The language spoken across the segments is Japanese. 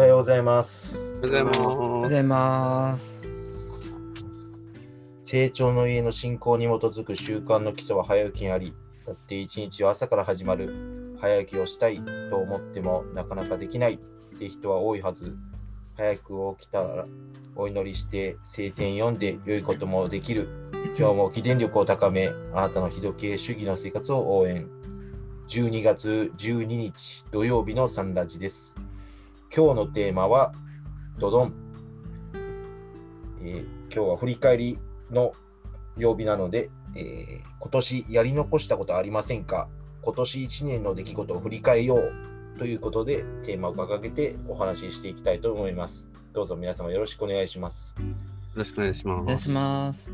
はようございます。おはようございます。成長の家の信仰に基づく習慣の基礎は早起きにあり、だって一日は朝から始まる。早起きをしたいと思ってもなかなかできないって人は多いはず。早く起きたらお祈りして聖典読んで良いこともできる。今日も起電力を高め、あなたの日時計主義の生活を応援。12月12日土曜日のサンラジです。今日のテーマは、ドドン。えー今日は振り返りの曜日なので、えー今年やり残したことありませんか？今年1年の出来事を振り返ようということでテーマを掲げてお話ししていきたいと思います。どうぞ皆様よろしくお願いします。よろしくお願いします。お願いします。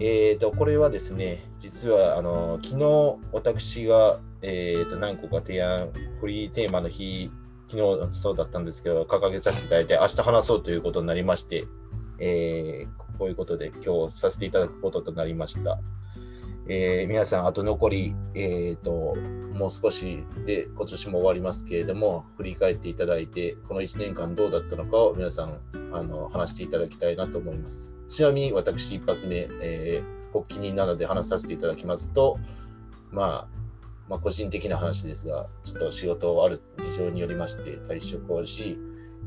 えー、とこれはですね、実はあの昨日私が、えー、と何個か提案、フリーテーマの日、昨日そうだったんですけど、掲げさせていただいて、明日話そうということになりまして、えーこういうことで今日させていただくこととなりました。えー皆さん、あと残り、えー、ともう少しで今年も終わりますけれども、振り返っていただいて、この1年間どうだったのかを皆さんあの話していただきたいなと思います。ちなみに私、一発目、えー、発起人なので話させていただきますと、まあ、まあ、個人的な話ですが、ちょっと仕事をある事情によりまして退職をし、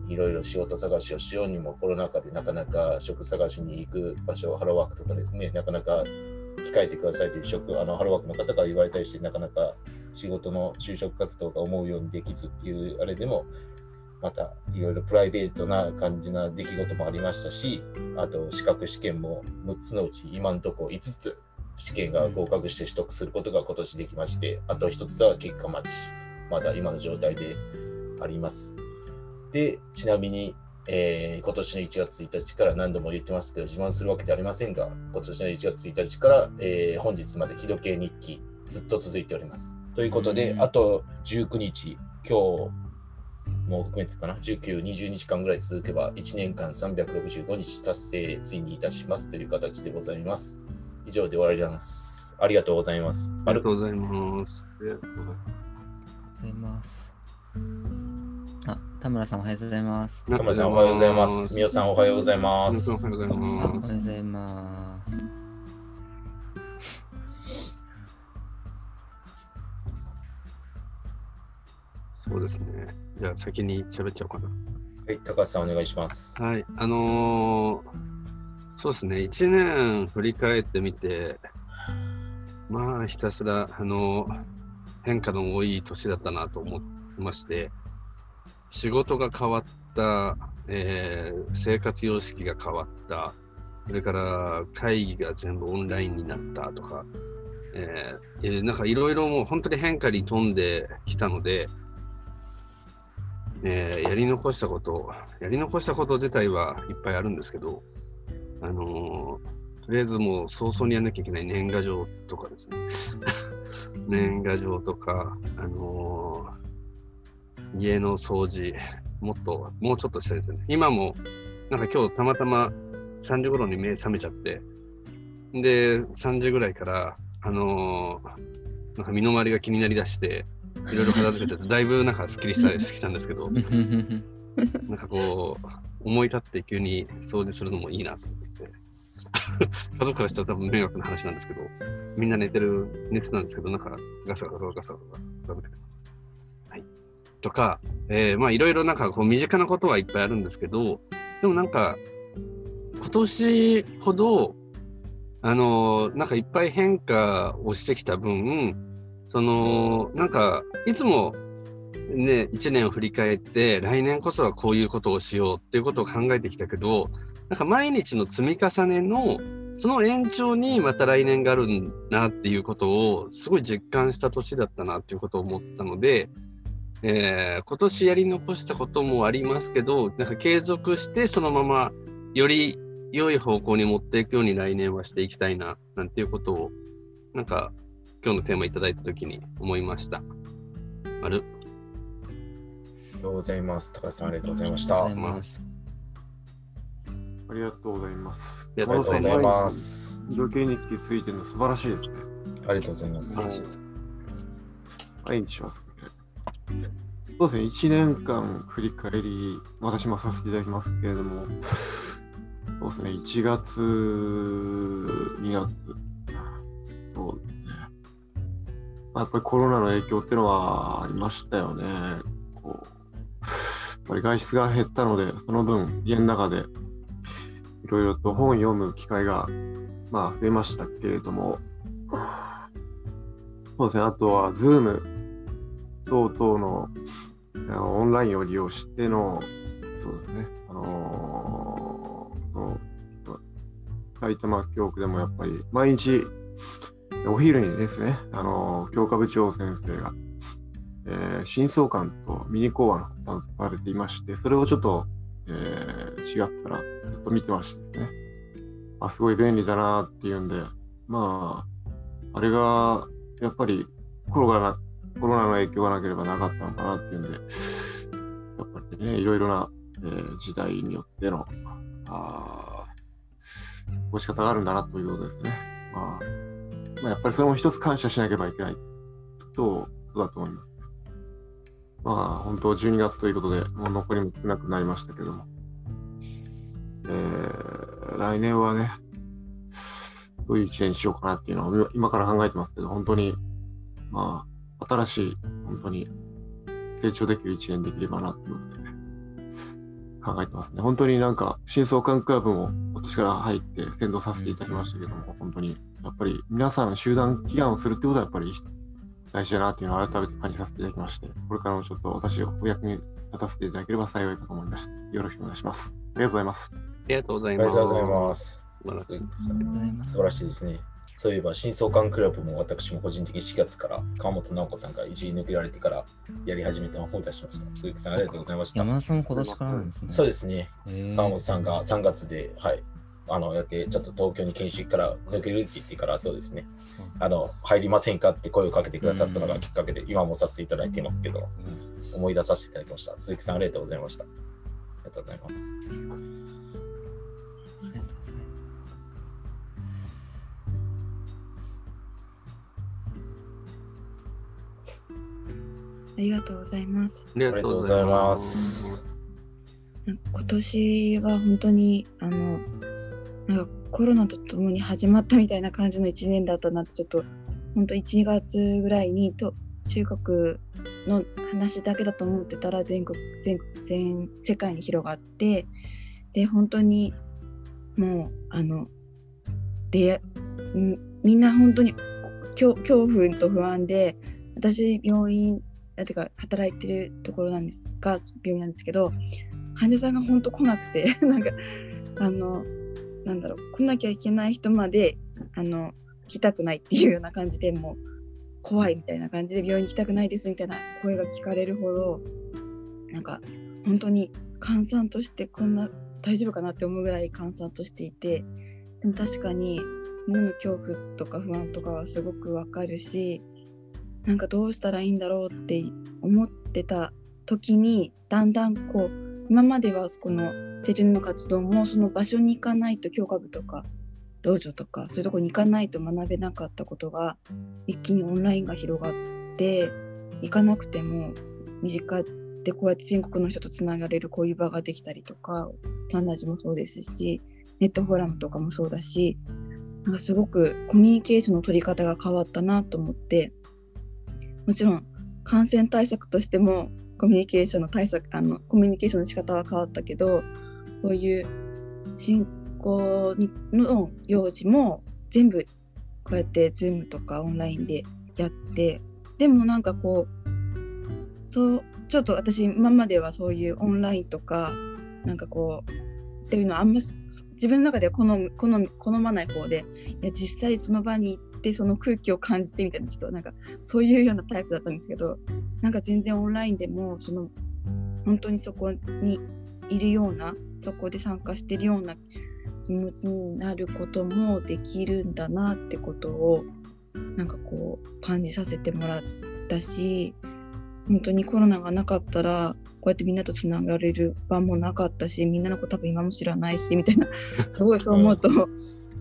いろいろ仕事探しをしようにもコロナ禍でなかなか職探しに行く場所、ハローワークとかですね、なかなか控えてくださいという職、あのハローワークの方から言われたりして、なかなか仕事の就職活動が思うようにできずっていうあれでも、またいろいろプライベートな感じな出来事もありましたし、あと資格試験も6つのうち今のところ5つ試験が合格して取得することが今年できまして、あと1つは結果待ち、まだ今の状態であります。で、ちなみに、えー今年の1月1日から何度も言ってますけど、自慢するわけではありませんが、今年の1月1日から、えー本日まで日時計日記、ずっと続いております。ということで、うんあと19日、今日も含めてかな、19、20日間ぐらい続けば、1年間365日達成、ついにいたしますという形でございます。以上で終わります。ありがとうございます。ありがとうございます。おはようございます。あ、田村さんおはようございます。田村さんおはようございます。みおさんおはようございます。おはようございあ、おはようます。ございます。そうですね。じゃあ先に喋っちゃおうかな。はい、高橋さんお願いします。はい。あのーそうですね。1年振り返ってみて、まあひたすら、あの変化の多い年だったなと思ってまして、仕事が変わった、えー生活様式が変わった、それから会議が全部オンラインになったとか、えーえーなんかいろいろもう本当に変化に富んできたので、えーやり残したこと、やり残したこと自体はいっぱいあるんですけど、あのーとりあえずもう早々にやんなきゃいけない年賀状とかですね。年賀状とか、あのー家の掃除、もっと、もうちょっとしたいですね。今も、なんか今日たまたま3時頃に目覚めちゃって、で、3時ぐらいから、あのーなんか身の回りが気になりだして、いろいろ片付けてて、だいぶなんかすっきりしたしてきたんですけど、なんかこう、思い立って急に掃除するのもいいなと思って。家族からしたら多分迷惑な話なんですけど、みんな寝てる、寝てたんですけど、なんかガサガサガサガサ片付けてました。はい。とか、えーまあいろいろなんかこう身近なことはいっぱいあるんですけど、でもなんか、今年ほど、あのーなんかいっぱい変化をしてきた分、その、なんか、いつもね、1年を振り返って、来年こそはこういうことをしようっていうことを考えてきたけど、なんか毎日の積み重ねの、その延長にまた来年があるんだなっていうことをすごい実感した年だったなっていうことを思ったので、えー今年やり残したこともありますけど、なんか継続してそのままより良い方向に持っていくように来年はしていきたいな、なんていうことを、なんか今日のテーマいただいたときに思いました。ある？ありがとうございます。高橋さんありがとうございました。ありがとうございます。ありがとうございます。ありありがとうございます。色系日記ついてるの素晴らしいですね。ありがとうございます。毎日しますね。そうですね、1年間振り返り、私もさせていただきますけれども、そうですね、1月、2月、そうですね。まあやっぱりコロナの影響っていうのはありましたよね。こうやっぱり外出が減ったので、その分、家の中でいろいろと本を読む機会が、まあ、増えましたけれども、そうですね、あとは、ズーム等々のオンラインを利用しての、そうですね、あのー埼玉教区でもやっぱり毎日お昼にですね、あのー教科部長先生が、えー、新相関とミニ講話の担当されていまして、それをちょっと、えー4月からずっと見てましてね、あ、すごい便利だなっていうんで、まあ、あれがやっぱりコロナコロナの影響がなければなかったのかなっていうんで、やっぱりね、いろいろな、えー時代によっての、あー過ごし方があるんだなということですね。まあ、まあ、やっぱりそれも一つ感謝しなければいけないと、とだと思います。まあ、本当12月ということで、もう残りも少なくなりましたけども、えー来年はね、どういう一年にしようかなっていうのを今から考えてますけど、本当に、まあ、新しい、本当に成長できる一年できればなっていうことで、ね、考えてますね。本当になんか、新相関クラブも今年から入って先導させていただきましたけども、本当に、やっぱり皆さん集団祈願をするってことはやっぱり大事だなっていうのを改めて感じさせていただきまして、これからもちょっと私をお役に立たせていただければ幸いかと思いました。よろしくお願いします。ありがとうございます。ありがとうござあいます。ありがとうございます素晴らしいですね。そういえば、新相関クラブも私も個人的に4月から川本直子さんがいじり抜けられてからやり始めたのを思い出しました。鈴木さん、ありがとうございました。山田さんも今年からなんですね。そうですね。川本さんが3月で、はい、あの、やって、ちょっと東京に研修から抜けるって言ってから、そうですね。あの、入りませんかって声をかけてくださったのがきっかけで、今もさせていただいていますけど、思い出させていただきました。鈴木さん、ありがとうございました。ありがとうございます。ありがとうございますありがとうございます。今年は本当にあのなん。かコロナとともに始まったみたいな感じの1年だったなってちょっと本当1月ぐらいにと中国の話だけだと思ってたら全国全全世界に広がってで本当にもうあのでんみんな本当に恐恐怖と不安で私病院あてか働いてるところなんですが病院なんですけど患者さんが本当来なくて なんかあのなんだろう来なきゃいけない人まであの来たくないっていうような感じでもう怖いみたいな感じで病院に来たくないですみたいな声が聞かれるほどなんか本当に閑散としてこんな大丈夫かなって思うぐらい閑散としていてでも確かにみんなの恐怖とか不安とかはすごくわかるしなんかどうしたらいいんだろうって思ってた時にだんだんこう今まではこの成長の活動もその場所に行かないと教科部とか道場とかそういうとこに行かないと学べなかったことが一気にオンラインが広がって行かなくても身近でこうやって全国の人とつながれるこういう場ができたりとかサンラジもそうですしネットフォーラムとかもそうだしなんかすごくコミュニケーションの取り方が変わったなと思ってもちろん感染対策としてもコミュニケーションの対策あのコミュニケーションの仕方は変わったけどこういう進行にの用事も全部こうやって Zoom とかオンラインでやってでもなんかこうそうちょっと私今まではそういうオンラインとかなんかこうっていうのはあんま自分の中では好む好む好まない方でいや実際その場に行ってその空気を感じてみたいなちょっとなんかそういうようなタイプだったんですけどなんか全然オンラインでもその本当にそこにいるようなそこで参加してるような気持ちになることもできるんだなってことをなんかこう感じさせてもらったし本当にコロナがなかったらこうやってみんなとつながれる場もなかったしみんなのこと多分今も知らないしみたいな すごいそう思うと、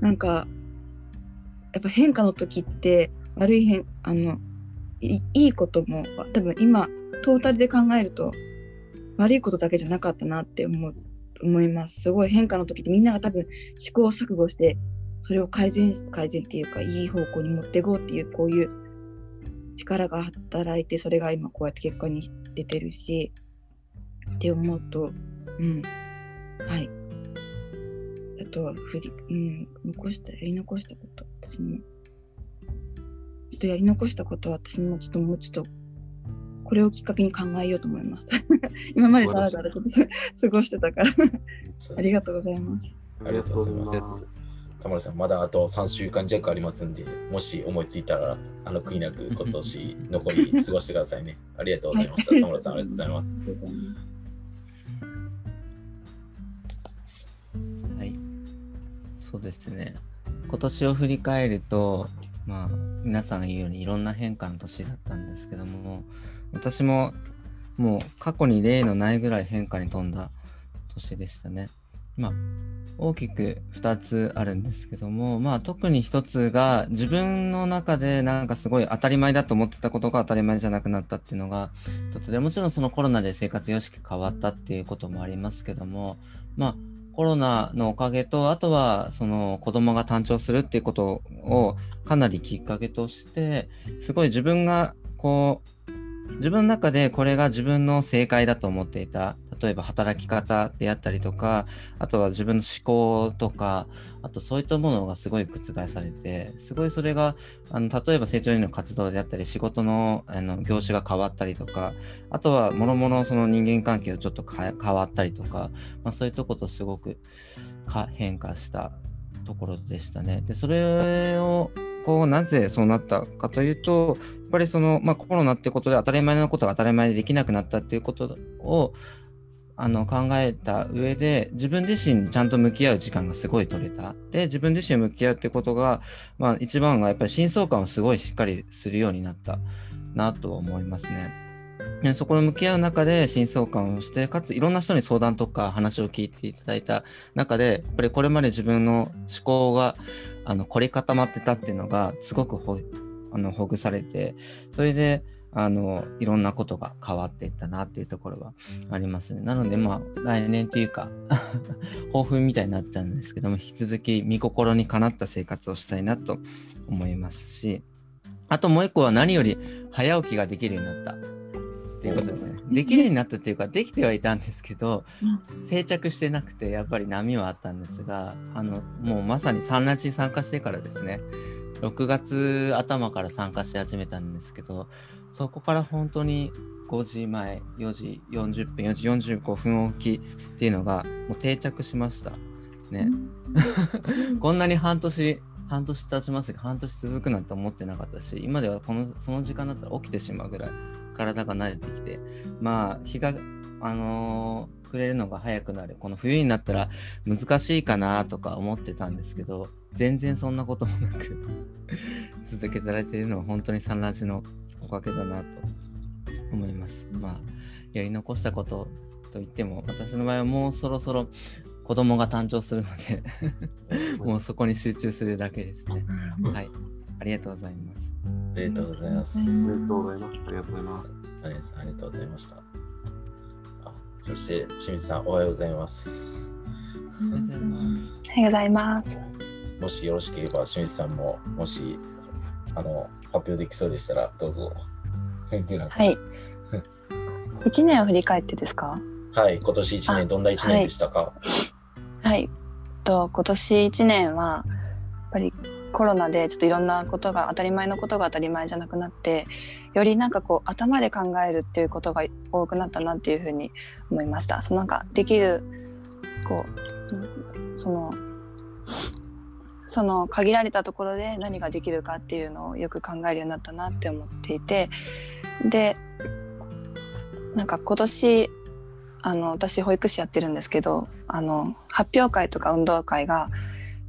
なんかやっぱ変化の時って悪い変あのいいいことも多分今トータルで考えると悪いことだけじゃなかったなって思う思います。すごい変化の時ってみんなが多分試行錯誤してそれを改善改善っていうかいい方向に持っていこうっていうこういう力が働いてそれが今こうやって結果に出てるしって思うとうん。はい。あとは振りうん残したやり残したこと。私も。ちょっとやり残したことは私もちょっともうちょっとこれをきっかけに考えようと思います 今までだらだらちょっとす過ごしてたからありがとうございますありがとうございます田村さん、まだあと3週間弱ありますんで、もし思いついたら、あの悔いなく今年残り過ごしてくださいね。ありがとうございました。田村さん、ありがとうございます。はい。そうですね。今年を振り返ると、まあ、皆さんが言うようにいろんな変化の年だったんですけども、私ももう過去に例のないぐらい変化に富んだ年でしたね。まあ、大きく2つあるんですけども、まあ、特に1つが自分の中でなんかすごい当たり前だと思ってたことが当たり前じゃなくなったっていうのが1つでもちろんそのコロナで生活様式変わったっていうこともありますけどもまあコロナのおかげとあとはその子供が誕生するっていうことをかなりきっかけとしてすごい自分がこう自分の中でこれが自分の正解だと思っていた例えば働き方であったりとかあとは自分の思考とかあとそういったものがすごい覆されてすごいそれがあの例えば成長人の活動であったり仕事のあの業種が変わったりとかあとはもろもろその人間関係をちょっと変わったりとか、まあ、そういうとことすごく変化したところでしたね。でそれをこうなぜそうなったかというとやっぱりその、まあ、コロナってことで当たり前のことが当たり前でできなくなったっていうことをあの考えた上で自分自身にちゃんと向き合う時間がすごい取れた。で自分自身を向き合うってことが、まあ、一番はやっぱり真相感をすごいしっかりするようになったなと思いますね。でそこに向き合う中で真相感をしてかついろんな人に相談とか話を聞いていただいた中でやっぱりこれまで自分の思考があの凝り固まってたっていうのがすごくほあのほぐされてそれであのいろんなことが変わっていったなっていうところはありますね。なのでまあ来年というか 抱負みたいになっちゃうんですけども引き続き見心にかなった生活をしたいなと思いますしあともう一個は何より早起きができるようになったっていうことですね。できるようになったっていうかできてはいたんですけど定着してなくてやっぱり波はあったんですがあのもうまさに産ラジに参加してからですね。6月頭から参加し始めたんですけどそこから本当に5時前4時40分4時45分おきっていうのがもう定着しました。ね。こんなに半年半年経ちますが半年続くなんて思ってなかったし今ではこのその時間だったら起きてしまうぐらい体が慣れてきてまあ日があのー、くれるのが早くなるこの冬になったら難しいかなとか思ってたんですけど全然そんなこともなく 続けられているのは本当にサンラジのおかげだなと思います。まあやり残したことといっても私の場合はもうそろそろ子供が誕生するので もうそこに集中するだけですね。はい。ありがとうございます。ありがとうございます。ありがとうございます。ありがとうございます。ありがとうございました。あそして清水さんおはようございます。おはようございます。おはようございます。もしよろしければ清水さんももしあの発表できそうでしたらどうぞ。はい。一年を振り返ってですか？はい、今年1年どんな1年でしたか？はい。と今年1年はやっぱりコロナでちょっといろんなことが当たり前のことが当たり前じゃなくなってよりなんかこう頭で考えるっていうことが多くなったなっていうふうに思いました。そのなんかできるこうそのその限られたところで何ができるかっていうのをよく考えるようになったなって思っていてでなんか今年あの私保育士やってるんですけどあの発表会とか運動会が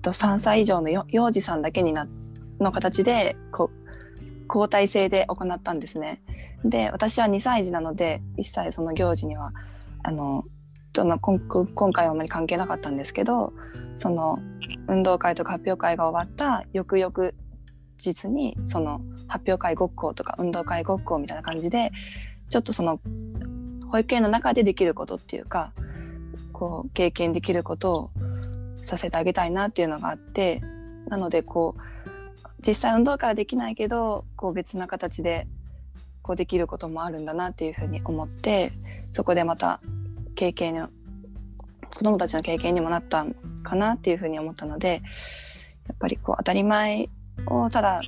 と3歳以上の幼児さんだけになの形でこ交代制で行ったんですね。で私は2歳児なので一切その行事にはあのとの今今回はあまり関係なかったんですけどその運動会とか発表会が終わった翌々日にその発表会ごっことか運動会ごっこみたいな感じでちょっとその保育園の中でできることっていうかこう経験できることをさせてあげたいなっていうのがあってなのでこう実際運動会はできないけどこう別な形でこうできることもあるんだなっていうふうに思ってそこでまた経験の子どもたちの経験にもなったんかなっていうふうに思ったのでやっぱりこう当たり前をただ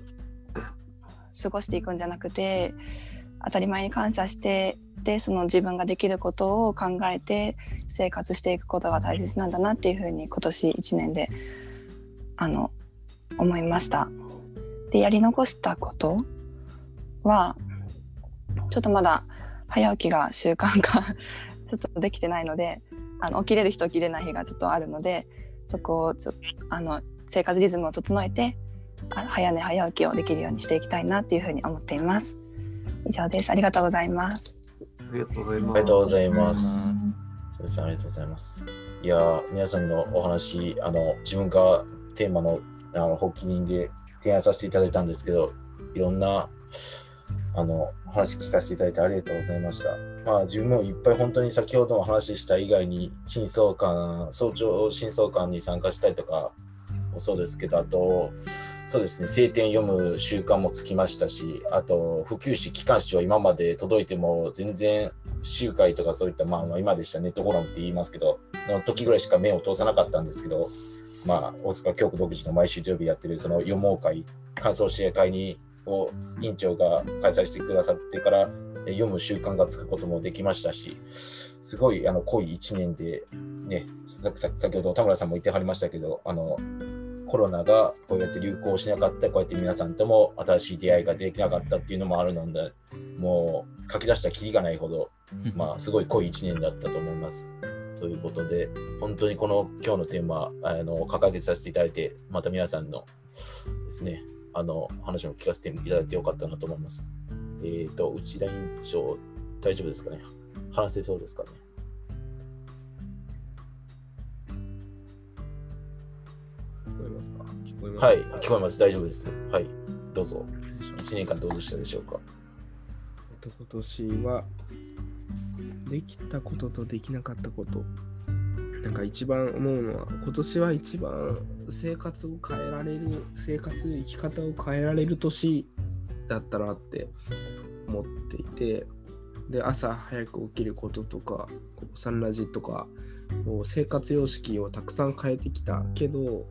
過ごしていくんじゃなくて当たり前に感謝してでその自分ができることを考えて生活していくことが大切なんだなっていうふうに今年1年であの思いました。でやり残したことはちょっとまだ早起きが習慣化 ちょっとできてないのであの起きれる日と起きれない日がちょっとあるのでそこをちょあの生活リズムを整えて早寝早起きをできるようにしていきたいなっていうふうに思っています。以上です。ありがとうございます。ありがとうございます。ありがとうございます。そうですね、ありがとうございます。いや、皆さんのお話、あの、自分がテーマの、あの、発起人で提案させていただいたんですけど、いろんな、あの、話聞かせていただいてありがとうございました。まあ、自分もいっぱい本当に先ほども話した以外に、真相館、早朝真相館に参加したりとかもそうですけど、あと、そうですね、聖典読む習慣もつきましたし、あと、普及誌、機関誌は今まで届いても全然集会とかそういった、まあ、今でしたネットフォーラムって言いますけど、の時ぐらいしか目を通さなかったんですけど、まあ、大塚教区独自の毎週土曜日やってるその読もう会、感想試合会にを委員長が開催してくださってから、読む習慣がつくこともできましたし、すごいあの濃い1年で、ね、先ほど田村さんも言ってはりましたけど、あのコロナがこうやって流行しなかった、こうやって皆さんとも新しい出会いができなかったっていうのもあるので、もう書き出したきりがないほど、まあ、すごい濃い1年だったと思います。ということで、本当にこの今日のテーマ、あの掲げさせていただいて、また皆さんのですね、あの話も聞かせていただいてよかったなと思います。えっ、と、内田委員長、大丈夫ですかね？話せそうですかね？はい、聞こえます。大丈夫です。はい、どうぞ。1年間どうでしたでしょうか？今年はできたこととできなかったことなんか一番思うのは今年は一番生活を変えられる生活生き方を変えられる年だったなって思っていてで朝早く起きることとかこうサンラジとか生活様式をたくさん変えてきたけど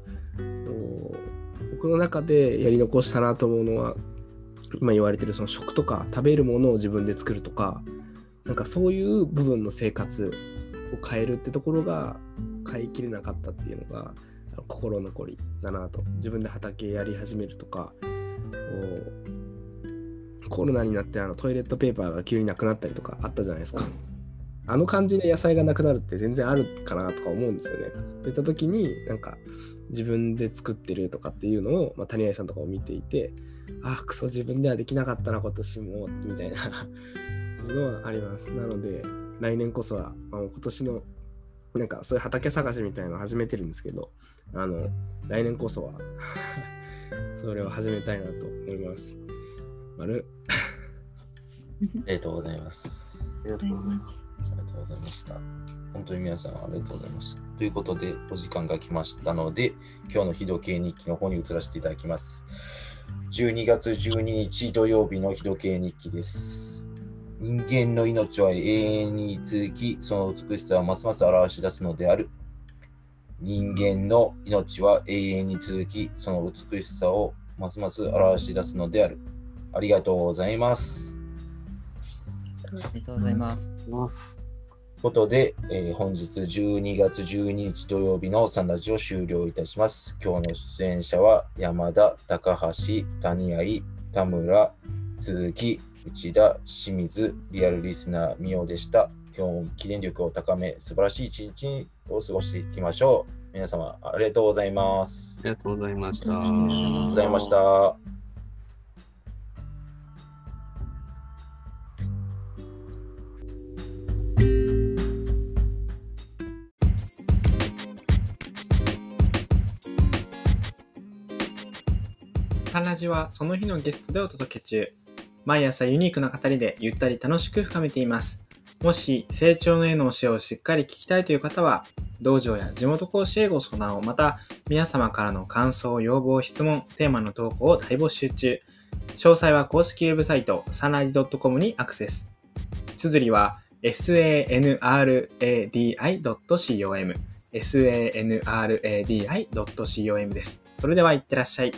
僕の中でやり残したなと思うのは今言われてるその食とか食べるものを自分で作るとかなんかそういう部分の生活を変えるってところが変えきれなかったっていうのが心残りだなと。自分で畑やり始めるとかコロナになってあのトイレットペーパーが急になくなったりとかあったじゃないですか。あの感じで野菜がなくなるって全然あるかなとか思うんですよね。といった時になんか自分で作ってるとかっていうのを、まあ、谷合さんとかを見ていてあクソ自分ではできなかったな今年もみたいな のはありますなので来年こそは、まあ、今年のなんかそういう畑探しみたいなの始めてるんですけどあの来年こそは それを始めたいなと思います丸 ありがとうございます。ありがとうございます。ありがとうございました。本当に皆さんありがとうございました。ということで、お時間が来ましたので、今日の日時計日記の方に移らせていただきます。12月12日土曜日の日時計日記です。人間の命は永遠に続き、その美しさをますます表し出すのである。人間の命は永遠に続き、その美しさをますます表し出すのである。ありがとうございます。ありがとうございます。ことで、えー本日12月12日土曜日のサンラジオ終了いたします。今日の出演者は山田、高橋、谷合、田村、鈴木、内田、清水、リアルリスナー、みおでした。今日も記念力を高め、素晴らしい一日を過ごしていきましょう。皆様、ありがとうございます。ありがとうございました。ありがとうございますありがとうございました。サンラジはその日のゲストでお届け中。毎朝ユニークな語りでゆったり楽しく深めています。もし成長の絵の教えをしっかり聞きたいという方は、道場や地元講師へご相談を、また皆様からの感想、要望、質問、テーマの投稿を大募集中。詳細は公式ウェブサイト、サナリ .com にアクセス。綴りは sanradi.com sanradi.com です。それではいってらっしゃい。